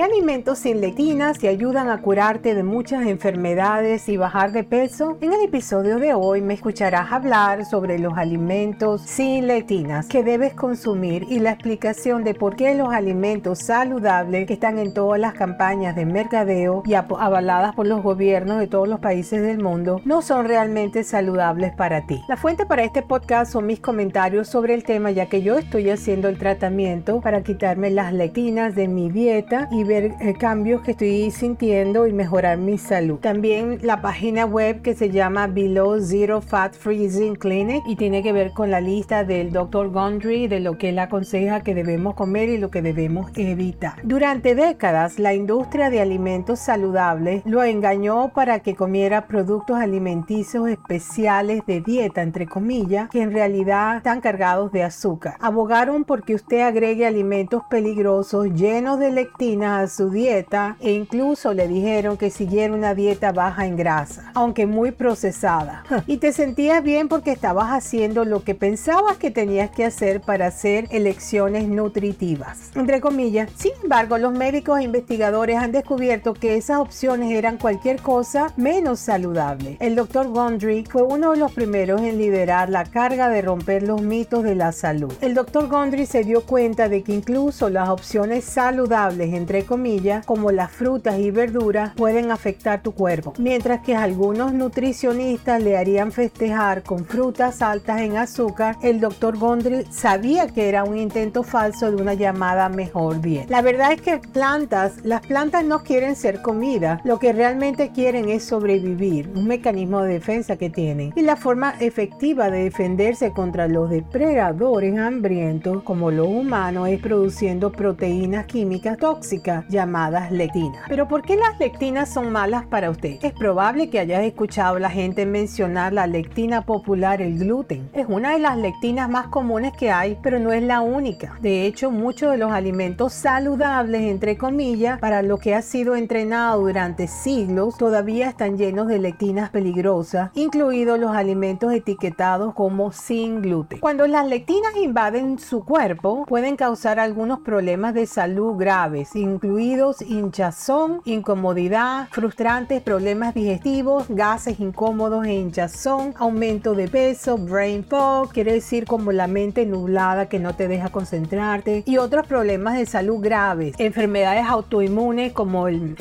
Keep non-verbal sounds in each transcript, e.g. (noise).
¿Qué alimentos sin lectinas te ayudan a curarte de muchas enfermedades y bajar de peso? En el episodio de hoy me escucharás hablar sobre los alimentos sin lectinas que debes consumir y la explicación de por qué los alimentos saludables que están en todas las campañas de mercadeo y avaladas por los gobiernos de todos los países del mundo no son realmente saludables para ti. La fuente para este podcast son mis comentarios sobre el tema ya que yo estoy haciendo el tratamiento para quitarme las lectinas de mi dieta y eh, cambios que estoy sintiendo y mejorar mi salud. También la página web que se llama Below Zero Fat Freezing Clinic y tiene que ver con la lista del Dr. Gondry de lo que él aconseja que debemos comer y lo que debemos evitar. Durante décadas, la industria de alimentos saludables lo engañó para que comiera productos alimenticios especiales de dieta, entre comillas, que en realidad están cargados de azúcar. Abogaron porque usted agregue alimentos peligrosos llenos de lectina su dieta e incluso le dijeron que siguiera una dieta baja en grasa, aunque muy procesada. (laughs) Y te sentías bien porque estabas haciendo lo que pensabas que tenías que hacer para hacer elecciones nutritivas. Entre comillas, sin embargo, los médicos e investigadores han descubierto que esas opciones eran cualquier cosa menos saludable. El doctor Gondry fue uno de los primeros en liderar la carga de romper los mitos de la salud. El doctor Gondry se dio cuenta de que incluso las opciones saludables entre comillas, como las frutas y verduras, pueden afectar tu cuerpo, mientras que algunos nutricionistas le harían festejar con frutas altas en azúcar, el doctor Gondry sabía que era un intento falso de una llamada mejor bien. La verdad es que plantas, las plantas no quieren ser comida, lo que realmente quieren es sobrevivir, un mecanismo de defensa que tienen. Y la forma efectiva de defenderse contra los depredadores hambrientos como los humanos es produciendo proteínas químicas tóxicas llamadas lectinas. Pero ¿por qué las lectinas son malas para usted? Es probable que hayas escuchado a la gente mencionar la lectina popular, el gluten. Es una de las lectinas más comunes que hay, pero no es la única. De hecho, muchos de los alimentos saludables, entre comillas, para lo que ha sido entrenado durante siglos, todavía están llenos de lectinas peligrosas, incluidos los alimentos etiquetados como sin gluten. Cuando las lectinas invaden su cuerpo, pueden causar algunos problemas de salud graves, incluidos hinchazón, incomodidad, frustrantes problemas digestivos, gases incómodos e hinchazón, aumento de peso, brain fog, quiere decir como la mente nublada que no te deja concentrarte y otros problemas de salud graves, enfermedades autoinmunes como el,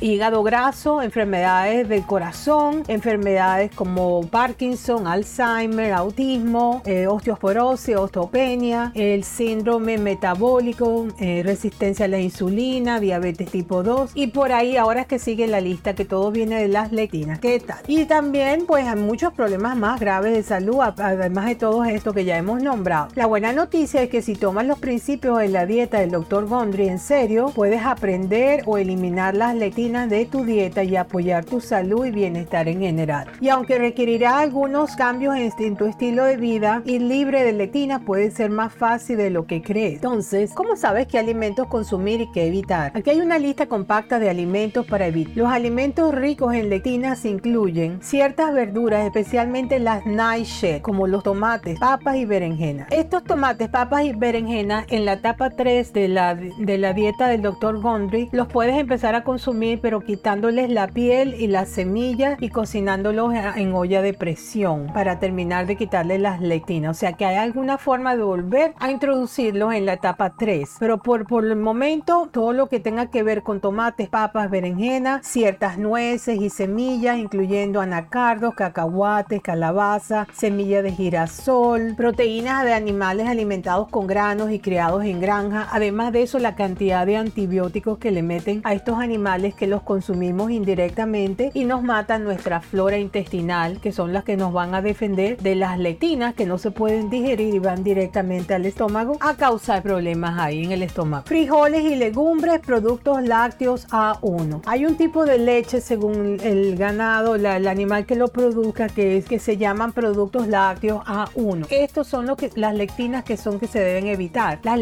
hígado graso, enfermedades del corazón, enfermedades como Parkinson, Alzheimer, autismo, eh, osteoporosis, osteopenia, el síndrome metabólico, eh, resistencia a la insulina, diabetes tipo 2 y por ahí ahora es que sigue la lista que todo viene de las lectinas. ¿Qué tal? Y también pues hay muchos problemas más graves de salud además de todo esto que ya hemos nombrado. La buena noticia es que si tomas los principios de la dieta del Dr. Gondry en serio, puedes aprender o eliminar las lectinas de tu dieta y apoyar tu salud y bienestar en general. Y aunque requerirá algunos cambios en tu estilo de vida, ir libre de lectinas puede ser más fácil de lo que crees. Entonces, ¿cómo sabes qué alimentos consumir y qué evitar? Aquí hay una lista compacta de alimentos para evitar. Los alimentos ricos en lectinas incluyen ciertas verduras, especialmente las nightshade, como los tomates, papas y berenjenas. Estos tomates, papas y berenjenas en la etapa 3 de la, de la dieta del Dr. Gondry los puedes empezar a consumir pero quitándoles la piel y las semillas y cocinándolos en olla de presión para terminar de quitarle las lectinas. O sea que hay alguna forma de volver a introducirlos en la etapa 3. Pero por, por el momento todo lo que tenga que ver con tomates, papas, berenjenas, ciertas nueces y semillas, incluyendo anacardos, cacahuates, calabaza, semilla de girasol, proteínas de animales alimentados con granos y criados en granja. Además de eso, la cantidad de antibióticos que le meten a estos animales que los consumimos indirectamente y nos matan nuestra flora intestinal, que son las que nos van a defender de las lectinas que no se pueden digerir y van directamente al estómago a causar problemas ahí en el estómago. Frijoles y legumbres Productos lácteos A1. Hay un tipo de leche según el ganado, el animal que lo produzca, que es que se llaman productos lácteos A1. Estos son lo que, las lectinas que son que se deben evitar. La,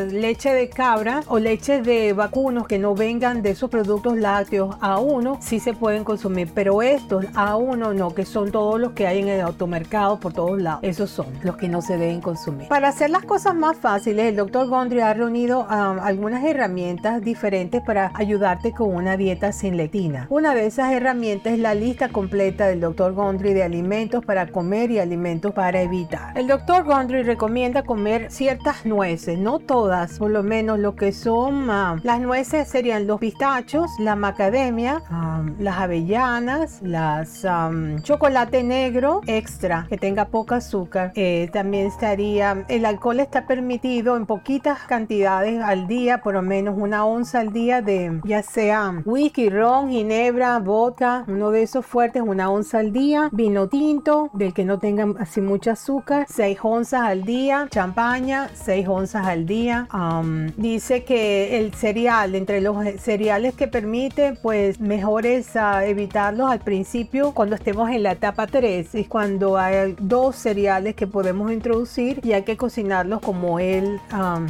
leche de cabra o leche de vacunos que no vengan de esos productos lácteos A1 sí se pueden consumir, pero estos A1 no, que son todos los que hay en el automercado por todos lados. Esos son los que no se deben consumir. Para hacer las cosas más fáciles, el doctor Gondry ha reunido um, algunas herramientas diferentes para ayudarte con una dieta sin lectina. Una de esas herramientas es la lista completa del doctor Gondry de alimentos para comer y alimentos para evitar. El doctor Gondry recomienda comer ciertas nueces, no todas, por lo menos lo que son um, las nueces serían los pistachos, la macadamia, um, las avellanas, las chocolate negro extra que tenga poca azúcar. Eh, también estaría el alcohol está permitido en poquitas cantidades al día, por lo menos una onza al día de ya sea whisky, ron, ginebra, vodka, uno de esos fuertes, una onza al día, vino tinto, del que no tenga así mucho azúcar, 6 onzas al día, champaña, 6 onzas al día. Dice que el cereal, entre los cereales que permite, pues mejor es uh, evitarlos al principio cuando estemos en la etapa 3, es cuando hay dos cereales que podemos introducir y hay que cocinarlos como él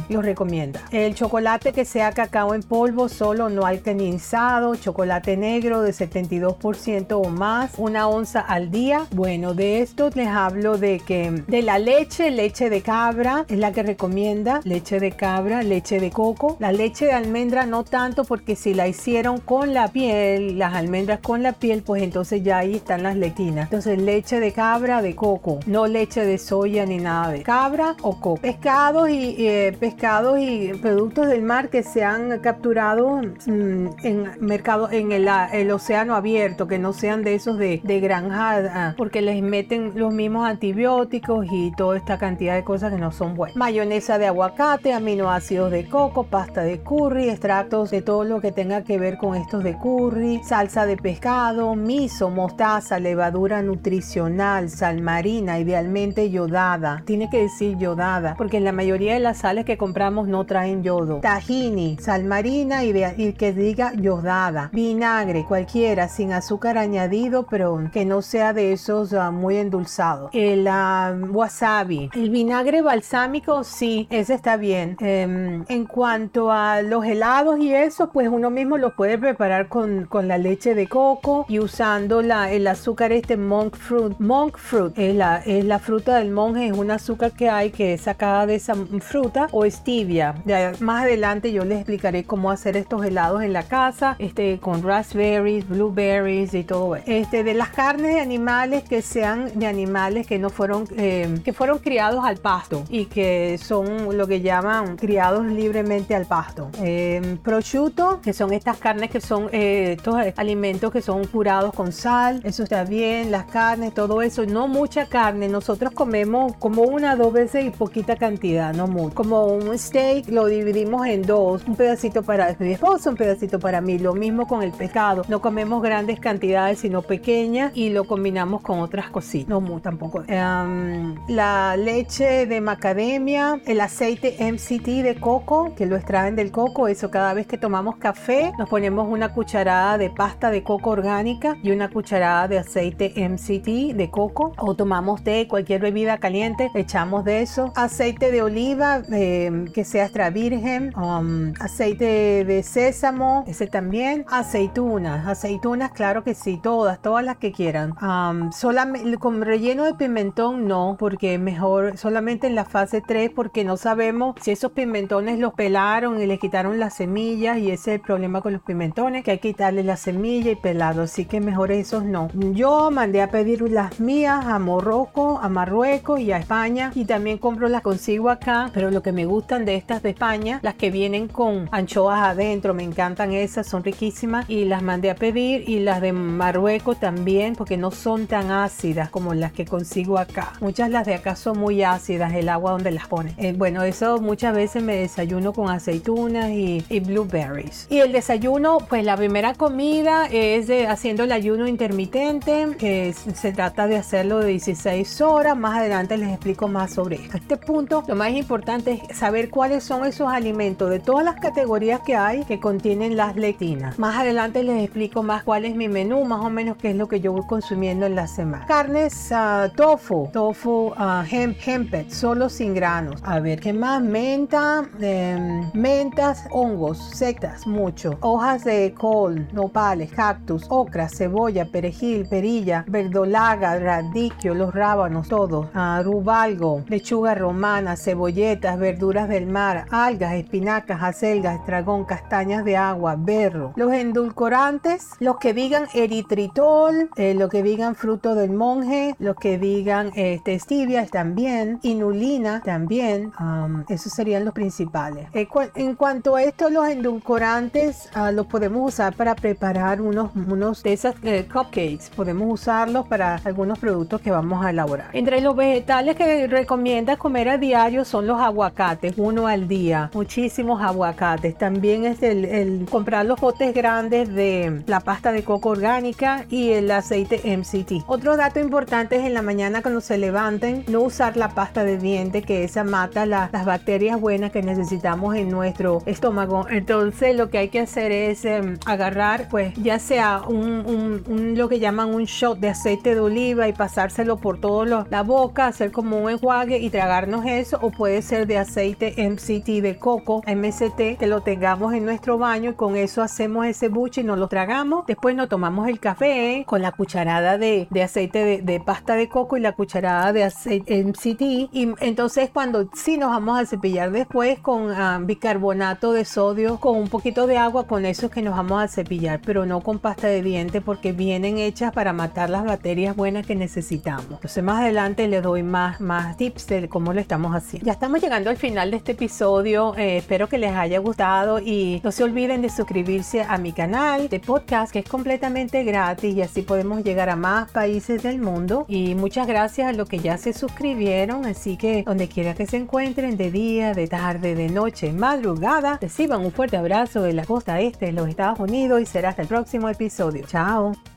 los recomienda. El chocolate que sea cacao en polvo solo no alcanizado, chocolate negro de 72% o más, una onza al día. Bueno, de esto les hablo de que de la leche, leche de cabra es la que recomienda, leche de cabra, leche de coco, la leche de almendra no tanto porque si la hicieron con la piel, las almendras con la piel, pues entonces ya ahí están las lectinas. Entonces leche de cabra, de coco, no leche de soya ni nada de cabra o coco. Pescados y eh, pescados y productos del mar que se han capturado mm, en mercado en el, el, océano abierto, que no sean de esos de, de granja, ah, porque les meten los mismos antibióticos y toda esta cantidad de cosas que no son buenas. Mayonesa de aguacate, aminoácidos de coco, pasta de curry, extractos de todo lo que tenga que ver con estos de curry, salsa de pescado, miso, mostaza, levadura nutricional, sal marina, idealmente yodada. Tiene que decir yodada, porque en la mayoría de las sales que compramos no traen yodo. Tahini, sal marina y, que diga yodada. Vinagre, cualquiera, sin azúcar añadido, pero que no sea de esos ah, muy endulzados. El ah, wasabi, el vinagre balsámico, sí, ese está bien. Em, en cuanto a los helados y eso, pues uno mismo lo puede preparar con, con la leche de coco y usando la, el azúcar este monk fruit. Monk fruit es la, es la fruta del monje, es un azúcar que hay que es sacada de esa fruta o stevia. más adelante yo les explicaré cómo hacer estos helados en la casa, este, con raspberries, blueberries y todo eso. Este, de las carnes de animales que sean de animales que no fueron, eh, que fueron criados al pasto y que son lo que llaman criados libremente al pasto. Eh, prosciutto, que son estas carnes que son eh, estos alimentos que son curados con sal, eso está bien, las carnes, todo eso, no mucha carne, nosotros comemos como una dos veces y poquita cantidad, no mucho. Como un steak lo dividimos en dos, un pedacito para mi esposo, un pedacito para mí, lo mismo con el pescado, no comemos grandes cantidades sino pequeñas y lo combinamos con otras cositas, no tampoco. Em, la leche de macadamia, el aceite MCT de coco, que lo extraen del coco, eso cada vez que tomamos café nos ponemos una cucharada de pasta de coco orgánica y una cucharada de aceite MCT de coco. O tomamos té, cualquier bebida caliente, echamos de eso. Aceite de oliva em, que sea extra virgen, um, aceite de sésamo, ese también. Aceitunas, aceitunas, claro que sí, todas, todas las que quieran. Um, solamente con relleno de pimentón no, porque mejor solamente en la fase 3 porque no sabemos si esos pimentones los pelaron y les quitaron las semillas y ese es el problema con los pimentones, que hay que quitarle la semilla y pelarlo, así que mejor esos no. Yo mandé a pedir las mías a Morroco, a Marruecos y a España y también compro las consigo acá, pero lo que me gustan de estas de España, las que vienen con anchoas adentro, me encantan esas, son riquísimas y las mandé a pedir y las de Marruecos también porque no son tan ácidas como las que consigo acá. Muchas las de acá son muy ácidas, el agua donde las ponen. Eh, bueno, eso muchas veces me desayuno con aceitunas y, blueberries. Y el desayuno, pues la primera comida es de haciendo el ayuno intermitente, que se trata de hacerlo de 16 horas. Más adelante les explico más sobre esto. A este punto, lo más importante es saber cuáles son esos alimentos de todas las categorías que hay que contienen las lectinas. Más adelante les explico más cuál es mi menú, más o menos qué es lo que yo voy consumiendo en la semana. Carnes, uh, tofu, tofu, uh, hemp, hempet, solo sin granos. A ver, ¿qué más? Menta, em, mentas, hongos, setas, mucho. Hojas de col, nopales, cactus, ocra, cebolla, perejil, perilla, verdolaga, radiquio, los rábanos, todos. Uh, rubalgo, lechuga romana, cebolletas, verduras del mar, algas, espinacas, acelgas, estragón, castañas de agua, berro. Los endulcorantes, los que digan eritritol, eh, los que digan fruto del monje, los que digan este, stevia también, inulina también, um, esos serían los principales. Eh, en cuanto a esto, los endulcorantes uh, los podemos usar para preparar unos, unos de esas eh, cupcakes, podemos usarlos para algunos productos que vamos a elaborar. Entre los vegetales que recomienda comer a diario son los aguacates, uno al día, muchísimos aguacates. También es el, comprar los botes grandes de la pasta de coco orgánica y el aceite MCT. Otro dato importante es en la mañana cuando se levanten, no usar la pasta de diente, que esa mata las bacterias buenas que necesitamos en nuestro estómago. Entonces lo que hay que hacer es em, agarrar, pues ya sea un, un, lo que llaman un shot de aceite de oliva y pasárselo por toda la boca, hacer como un enjuague y tragarnos eso, o puede ser de aceite MCT de coco, MCT, que lo tengamos en nuestro baño y con eso hacemos ese buche y nos lo tragamos. Después nos tomamos el café con la cucharada de, de aceite de, pasta de coco y la cucharada de aceite MCT. Y entonces cuando sí nos vamos a cepillar después con ah, bicarbonato de sodio, con un poquito de agua, con eso es que nos vamos a cepillar, pero no con pasta de diente porque vienen hechas para matar las bacterias buenas que necesitamos. Entonces más adelante les doy más, más tips de cómo lo estamos haciendo. Ya estamos llegando al final de este episodio. Eh, espero que les haya gustado y no se olviden de suscribirse a mi canal de podcast que es completamente gratis y así podemos llegar a más países del mundo. Y muchas gracias a los que ya se suscribieron. Así que donde quiera que se encuentren, de día, de tarde, de noche, madrugada, reciban un fuerte abrazo de la costa este de los Estados Unidos y será hasta el próximo episodio. Chao.